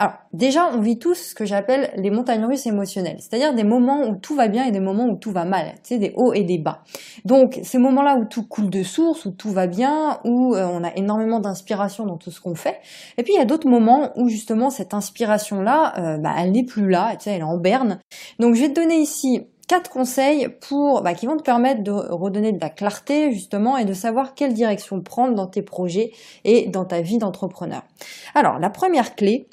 Alors, déjà, on vit tous ce que j'appelle les montagnes russes émotionnelles, c'est-à-dire des moments où tout va bien et des moments où tout va mal, tu sais, des hauts et des bas. Donc, ces moments-là où tout coule de source, où tout va bien, où euh, on a énormément d'inspiration dans tout ce qu'on fait. Et puis, il y a d'autres moments où justement cette inspiration-là, euh, bah, elle n'est plus là, tu sais, elle est en berne. Donc, je vais te donner ici quatre conseils pour bah, qui vont te permettre de redonner de la clarté justement et de savoir quelle direction prendre dans tes projets et dans ta vie d'entrepreneur. Alors, la première clé,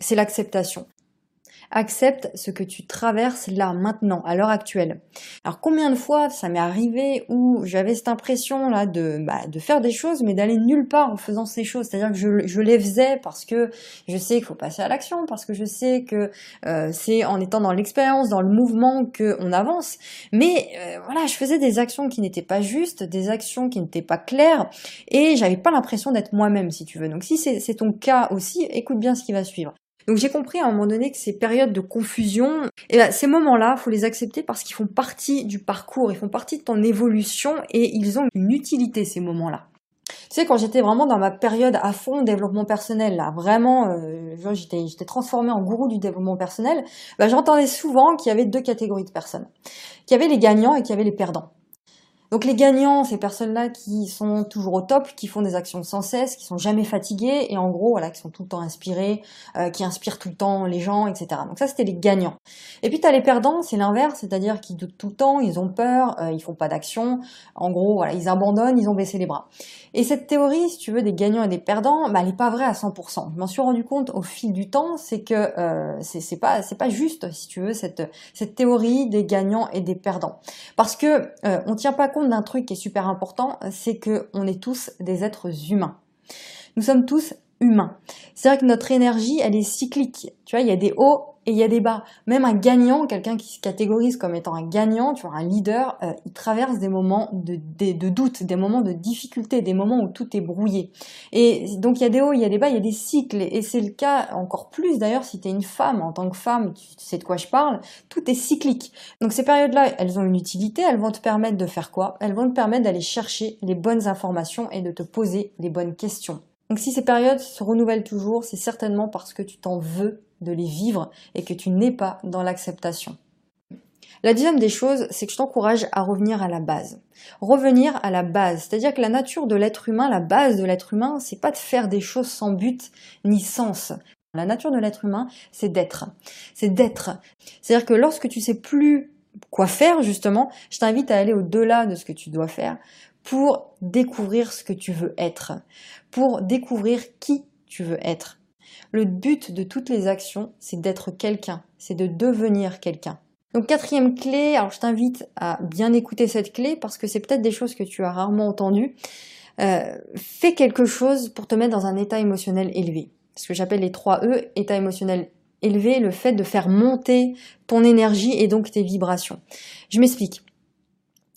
c'est l'acceptation accepte ce que tu traverses là, maintenant, à l'heure actuelle. Alors combien de fois ça m'est arrivé où j'avais cette impression là de, bah, de faire des choses mais d'aller nulle part en faisant ces choses? C'est-à-dire que je, les faisais parce que je sais qu'il faut passer à l'action, parce que je sais que euh, c'est en étant dans l'expérience, dans le mouvement qu'on avance. Mais euh, voilà, je faisais des actions qui n'étaient pas justes, des actions qui n'étaient pas claires et j'avais pas l'impression d'être moi-même si tu veux. Donc si c'est ton cas aussi, écoute bien ce qui va suivre. Donc j'ai compris à un moment donné que ces périodes de confusion, et ben, ces moments-là, faut les accepter parce qu'ils font partie du parcours, ils font partie de ton évolution et ils ont une utilité ces moments-là. Tu sais, quand j'étais vraiment dans ma période à fond développement personnel, là, vraiment, euh, j'étais, j'étais transformée en gourou du développement personnel, ben, j'entendais souvent qu'il y avait deux catégories de personnes. Qu'il y avait les gagnants et qu'il y avait les perdants. Donc les gagnants, ces personnes-là qui sont toujours au top, qui font des actions sans cesse, qui sont jamais fatiguées et en gros voilà, qui sont tout le temps inspirés, euh, qui inspirent tout le temps les gens, etc. Donc ça c'était les gagnants. Et puis tu as les perdants, c'est l'inverse, c'est-à-dire qu'ils doutent tout le temps, ils ont peur, euh, ils font pas d'action. En gros voilà, ils abandonnent, ils ont baissé les bras. Et cette théorie, si tu veux, des gagnants et des perdants, bah, elle n'est pas vraie à 100%. Je m'en suis rendu compte au fil du temps, c'est que euh, c'est pas c'est pas juste, si tu veux, cette cette théorie des gagnants et des perdants, parce que euh, on tient pas compte d'un truc qui est super important, c'est que on est tous des êtres humains. Nous sommes tous humains. C'est vrai que notre énergie, elle est cyclique. Tu vois, il y a des hauts et il y a des bas. Même un gagnant, quelqu'un qui se catégorise comme étant un gagnant, tu vois, un leader, euh, il traverse des moments de, de, doute, des moments de difficulté, des moments où tout est brouillé. Et donc il y a des hauts, il y a des bas, il y a des cycles. Et c'est le cas encore plus d'ailleurs si tu es une femme. En tant que femme, tu sais de quoi je parle, tout est cyclique. Donc ces périodes-là, elles ont une utilité, elles vont te permettre de faire quoi? Elles vont te permettre d'aller chercher les bonnes informations et de te poser les bonnes questions. Donc si ces périodes se renouvellent toujours, c'est certainement parce que tu t'en veux de les vivre et que tu n'es pas dans l'acceptation. La deuxième des choses, c'est que je t'encourage à revenir à la base. Revenir à la base, c'est-à-dire que la nature de l'être humain, la base de l'être humain, c'est pas de faire des choses sans but ni sens. La nature de l'être humain, c'est d'être. C'est d'être. C'est-à-dire que lorsque tu sais plus quoi faire, justement, je t'invite à aller au-delà de ce que tu dois faire pour découvrir ce que tu veux être, pour découvrir qui tu veux être. Le but de toutes les actions, c'est d'être quelqu'un, c'est de devenir quelqu'un. Donc quatrième clé, alors je t'invite à bien écouter cette clé parce que c'est peut-être des choses que tu as rarement entendues. Euh, fais quelque chose pour te mettre dans un état émotionnel élevé. Ce que j'appelle les 3 E, état émotionnel élevé, le fait de faire monter ton énergie et donc tes vibrations. Je m'explique.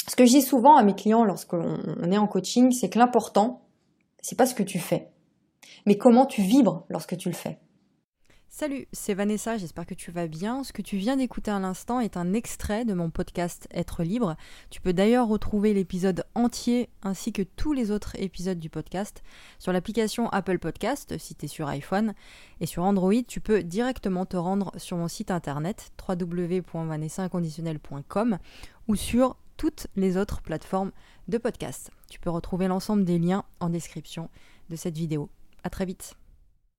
Ce que je dis souvent à mes clients lorsqu'on est en coaching, c'est que l'important, c'est pas ce que tu fais, mais comment tu vibres lorsque tu le fais. Salut, c'est Vanessa, j'espère que tu vas bien. Ce que tu viens d'écouter à l'instant est un extrait de mon podcast Être libre. Tu peux d'ailleurs retrouver l'épisode entier ainsi que tous les autres épisodes du podcast sur l'application Apple Podcast si tu es sur iPhone. Et sur Android, tu peux directement te rendre sur mon site internet www.vanessainconditionnel.com ou sur toutes les autres plateformes de podcast. Tu peux retrouver l'ensemble des liens en description de cette vidéo. À très vite.